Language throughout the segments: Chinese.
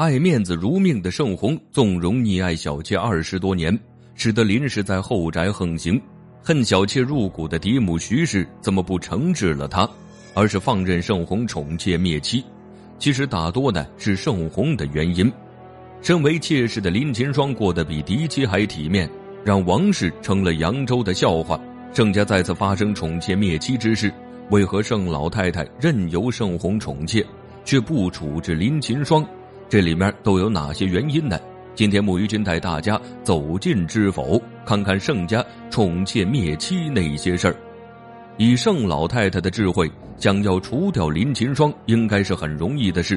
爱面子如命的盛红纵容溺爱小妾二十多年，使得林氏在后宅横行。恨小妾入骨的嫡母徐氏怎么不惩治了他，而是放任盛红宠妾灭妻？其实大多呢是盛红的原因。身为妾室的林秦霜过得比嫡妻还体面，让王氏成了扬州的笑话。盛家再次发生宠妾灭妻之事，为何盛老太太任由盛红宠妾，却不处置林秦霜？这里面都有哪些原因呢？今天木鱼君带大家走进知否，看看盛家宠妾灭妻那些事儿。以盛老太太的智慧，想要除掉林秦霜，应该是很容易的事。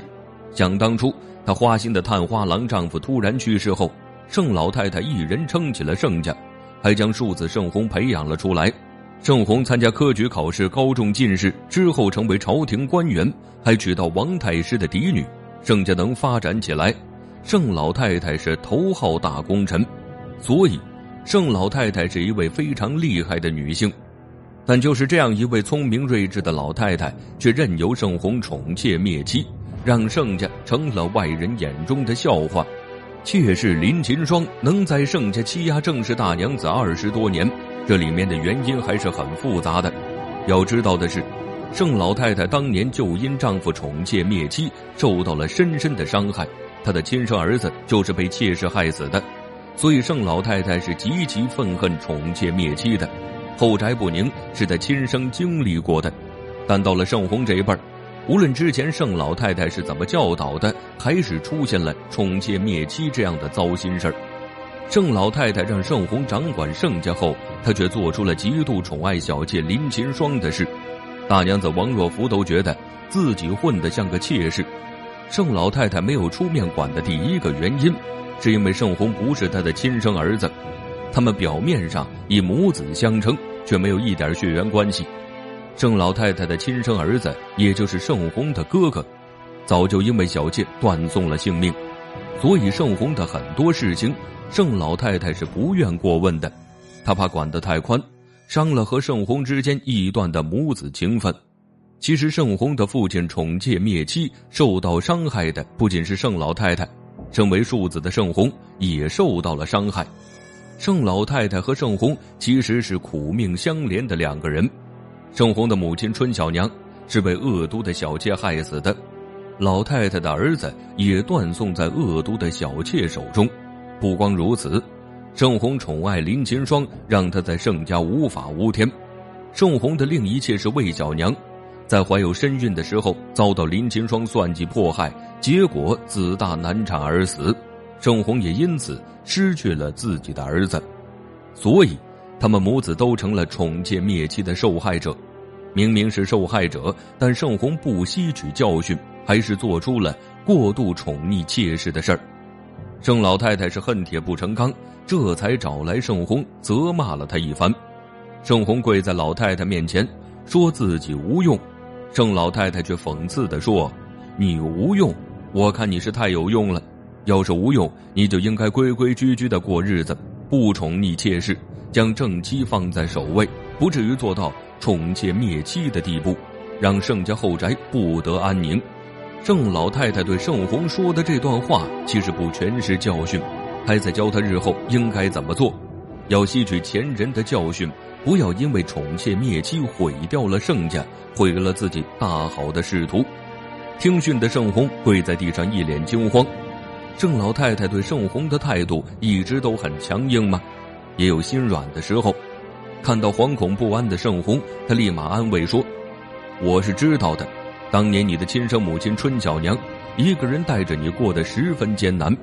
想当初，她花心的探花郎丈夫突然去世后，盛老太太一人撑起了盛家，还将庶子盛红培养了出来。盛红参加科举考试，高中进士之后，成为朝廷官员，还娶到王太师的嫡女。盛家能发展起来，盛老太太是头号大功臣，所以盛老太太是一位非常厉害的女性。但就是这样一位聪明睿智的老太太，却任由盛红宠妾灭妻，让盛家成了外人眼中的笑话。妾室林秦霜能在盛家欺压正室大娘子二十多年，这里面的原因还是很复杂的。要知道的是。盛老太太当年就因丈夫宠妾灭妻，受到了深深的伤害。她的亲生儿子就是被妾室害死的，所以盛老太太是极其愤恨宠妾灭妻的。后宅不宁是她亲身经历过的，但到了盛红这一辈儿无论之前盛老太太是怎么教导的，还是出现了宠妾灭妻这样的糟心事儿，盛老太太让盛红掌管盛家后，她却做出了极度宠爱小妾林琴霜的事。大娘子王若弗都觉得自己混得像个妾室，盛老太太没有出面管的第一个原因，是因为盛红不是她的亲生儿子，他们表面上以母子相称，却没有一点血缘关系。盛老太太的亲生儿子，也就是盛红的哥哥，早就因为小妾断送了性命，所以盛红的很多事情，盛老太太是不愿过问的，她怕管得太宽。伤了和盛红之间臆断的母子情分。其实盛红的父亲宠妾灭妻，受到伤害的不仅是盛老太太，身为庶子的盛红也受到了伤害。盛老太太和盛红其实是苦命相连的两个人。盛红的母亲春小娘是被恶毒的小妾害死的，老太太的儿子也断送在恶毒的小妾手中。不光如此。盛红宠爱林琴霜，让他在盛家无法无天。盛红的另一妾是魏小娘，在怀有身孕的时候遭到林琴霜算计迫害，结果子大难产而死。盛红也因此失去了自己的儿子，所以他们母子都成了宠妾灭妻的受害者。明明是受害者，但盛红不吸取教训，还是做出了过度宠溺妾室的事儿。盛老太太是恨铁不成钢，这才找来盛红责骂了他一番。盛红跪在老太太面前，说自己无用。盛老太太却讽刺的说：“你无用，我看你是太有用了。要是无用，你就应该规规矩矩的过日子，不宠溺妾室，将正妻放在首位，不至于做到宠妾灭妻的地步，让盛家后宅不得安宁。”盛老太太对盛红说的这段话，其实不全是教训，还在教他日后应该怎么做。要吸取前人的教训，不要因为宠妾灭妻毁掉了盛家，毁了自己大好的仕途。听训的盛红跪在地上，一脸惊慌。盛老太太对盛红的态度一直都很强硬吗？也有心软的时候。看到惶恐不安的盛红，她立马安慰说：“我是知道的。”当年你的亲生母亲春小娘，一个人带着你过得十分艰难。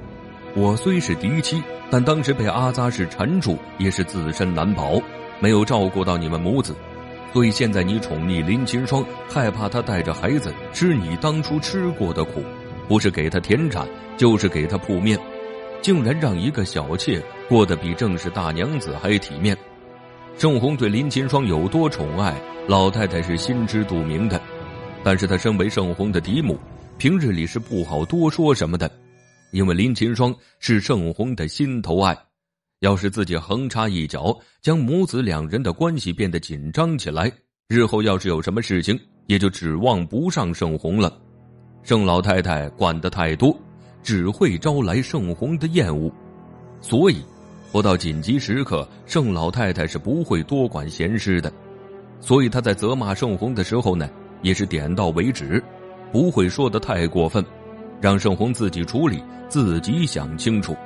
我虽是嫡妻，但当时被阿扎氏缠住，也是自身难保，没有照顾到你们母子。所以现在你宠溺林秦霜，害怕她带着孩子吃你当初吃过的苦，不是给她田产，就是给她铺面，竟然让一个小妾过得比正室大娘子还体面。盛红对林秦霜有多宠爱，老太太是心知肚明的。但是他身为盛红的嫡母，平日里是不好多说什么的，因为林琴霜是盛红的心头爱，要是自己横插一脚，将母子两人的关系变得紧张起来，日后要是有什么事情，也就指望不上盛红了。盛老太太管得太多，只会招来盛红的厌恶，所以，不到紧急时刻，盛老太太是不会多管闲事的。所以他在责骂盛红的时候呢，也是点到为止，不会说的太过分，让盛红自己处理，自己想清楚。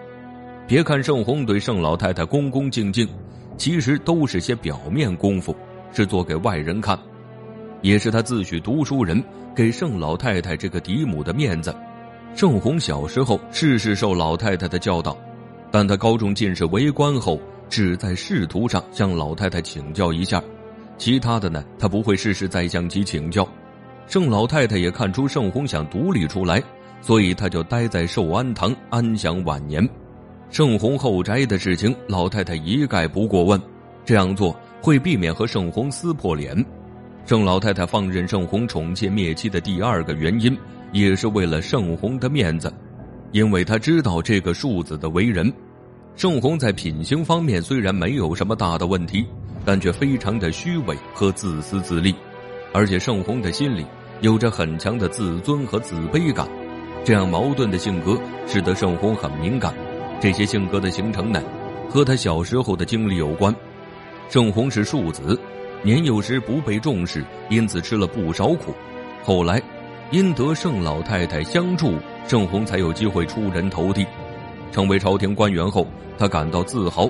别看盛红对盛老太太恭恭敬敬，其实都是些表面功夫，是做给外人看，也是他自诩读书人，给盛老太太这个嫡母的面子。盛红小时候事事受老太太的教导，但他高中进士为官后，只在仕途上向老太太请教一下。其他的呢，他不会事事再向其请教。盛老太太也看出盛红想独立出来，所以他就待在寿安堂安享晚年。盛红后宅的事情，老太太一概不过问，这样做会避免和盛红撕破脸。盛老太太放任盛红宠妾灭妻的第二个原因，也是为了盛红的面子，因为他知道这个庶子的为人。盛红在品行方面虽然没有什么大的问题。但却非常的虚伪和自私自利，而且盛红的心里有着很强的自尊和自卑感，这样矛盾的性格使得盛红很敏感。这些性格的形成呢，和他小时候的经历有关。盛红是庶子，年幼时不被重视，因此吃了不少苦。后来，因得盛老太太相助，盛红才有机会出人头地，成为朝廷官员后，他感到自豪。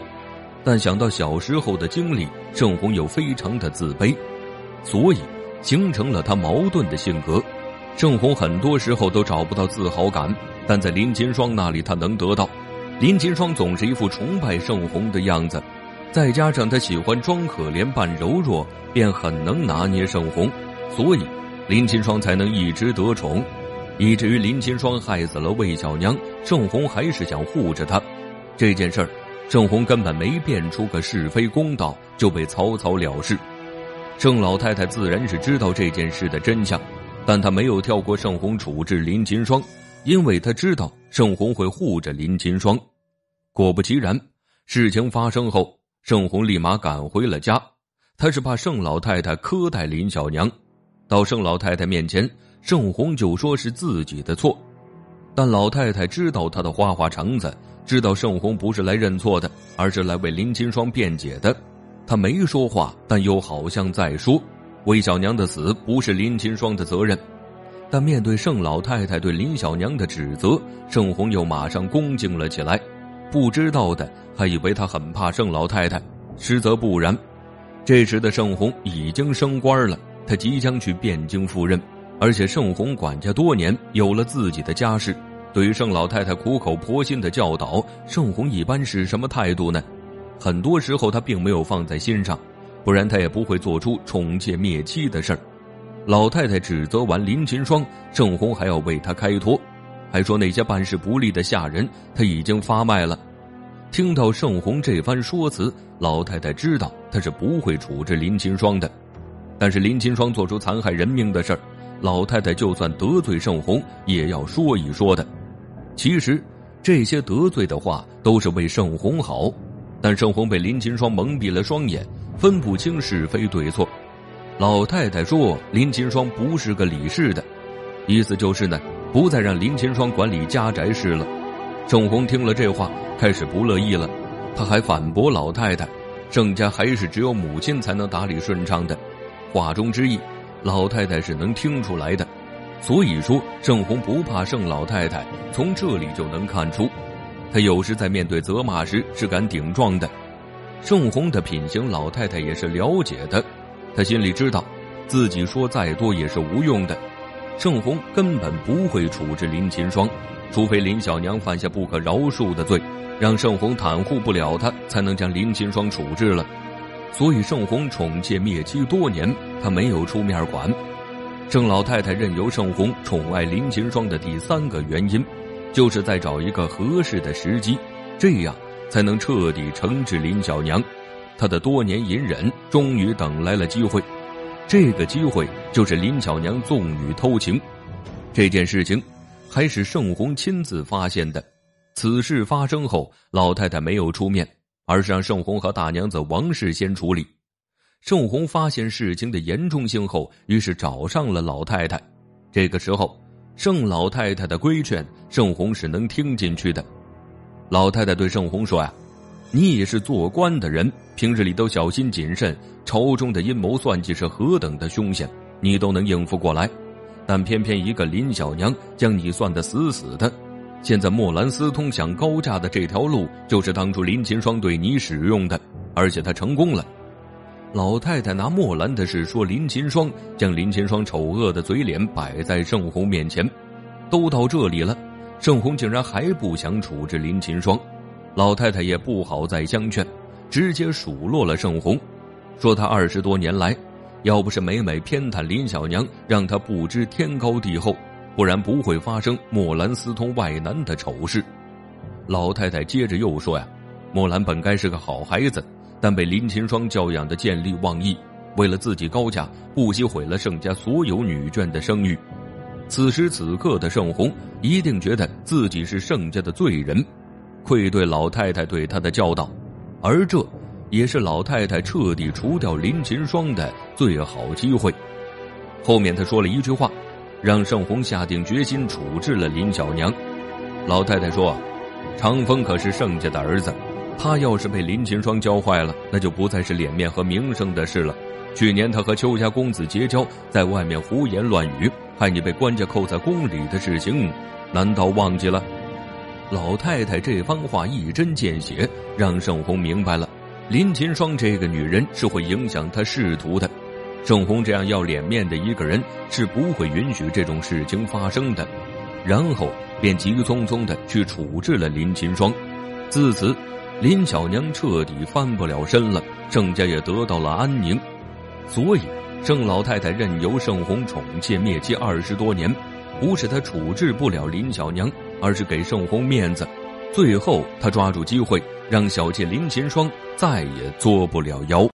但想到小时候的经历，盛红又非常的自卑，所以形成了他矛盾的性格。盛红很多时候都找不到自豪感，但在林金霜那里他能得到。林金霜总是一副崇拜盛红的样子，再加上他喜欢装可怜扮柔弱，便很能拿捏盛红，所以林金霜才能一直得宠，以至于林金霜害死了魏小娘，盛红还是想护着她。这件事儿。盛红根本没辨出个是非公道，就被草草了事。盛老太太自然是知道这件事的真相，但她没有跳过盛红处置林金霜，因为她知道盛红会护着林金霜。果不其然，事情发生后，盛红立马赶回了家。他是怕盛老太太苛待林小娘，到盛老太太面前，盛红就说是自己的错，但老太太知道他的花花肠子。知道盛红不是来认错的，而是来为林金霜辩解的。他没说话，但又好像在说：“魏小娘的死不是林金霜的责任。”但面对盛老太太对林小娘的指责，盛红又马上恭敬了起来。不知道的还以为他很怕盛老太太，实则不然。这时的盛红已经升官了，他即将去汴京赴任，而且盛红管家多年，有了自己的家室。对于盛老太太苦口婆心的教导，盛红一般是什么态度呢？很多时候他并没有放在心上，不然他也不会做出宠妾灭妻的事儿。老太太指责完林琴霜，盛红还要为他开脱，还说那些办事不利的下人他已经发卖了。听到盛红这番说辞，老太太知道他是不会处置林琴霜的，但是林琴霜做出残害人命的事儿，老太太就算得罪盛红，也要说一说的。其实，这些得罪的话都是为盛红好，但盛红被林金霜蒙蔽了双眼，分不清是非对错。老太太说林金霜不是个理事的，意思就是呢，不再让林金霜管理家宅事了。盛红听了这话，开始不乐意了，他还反驳老太太：“盛家还是只有母亲才能打理顺畅的。”话中之意，老太太是能听出来的。所以说，盛红不怕盛老太太，从这里就能看出，他有时在面对责骂时是敢顶撞的。盛红的品行，老太太也是了解的，她心里知道，自己说再多也是无用的。盛红根本不会处置林琴霜，除非林小娘犯下不可饶恕的罪，让盛红袒护不了他，才能将林琴霜处置了。所以，盛红宠妾灭妻多年，他没有出面管。盛老太太任由盛红宠爱林秦霜的第三个原因，就是在找一个合适的时机，这样才能彻底惩治林小娘。她的多年隐忍终于等来了机会，这个机会就是林小娘纵女偷情。这件事情还是盛红亲自发现的。此事发生后，老太太没有出面，而是让盛红和大娘子王氏先处理。盛红发现事情的严重性后，于是找上了老太太。这个时候，盛老太太的规劝，盛红是能听进去的。老太太对盛红说：“呀，你也是做官的人，平日里都小心谨慎，朝中的阴谋算计是何等的凶险，你都能应付过来。但偏偏一个林小娘将你算得死死的。现在莫兰私通想高价的这条路，就是当初林琴霜对你使用的，而且他成功了。”老太太拿莫兰的事说林琴霜，将林琴霜丑恶的嘴脸摆在盛红面前。都到这里了，盛红竟然还不想处置林琴霜。老太太也不好再相劝，直接数落了盛红，说他二十多年来，要不是每每偏袒林小娘，让他不知天高地厚，不然不会发生墨兰私通外男的丑事。老太太接着又说呀，墨兰本该是个好孩子。但被林琴霜教养的见利忘义，为了自己高价，不惜毁了盛家所有女眷的声誉。此时此刻的盛红一定觉得自己是盛家的罪人，愧对老太太对他的教导，而这也是老太太彻底除掉林琴霜的最好机会。后面他说了一句话，让盛红下定决心处置了林小娘。老太太说：“长风可是盛家的儿子。”他要是被林琴霜教坏了，那就不再是脸面和名声的事了。去年他和邱家公子结交，在外面胡言乱语，害你被官家扣在宫里的事情，难道忘记了？老太太这番话一针见血，让盛红明白了，林琴霜这个女人是会影响他仕途的。盛红这样要脸面的一个人，是不会允许这种事情发生的。然后便急匆匆的去处置了林琴霜，自此。林小娘彻底翻不了身了，盛家也得到了安宁，所以盛老太太任由盛红宠妾灭妻二十多年，不是她处置不了林小娘，而是给盛红面子。最后，她抓住机会，让小妾林琴霜再也作不了妖。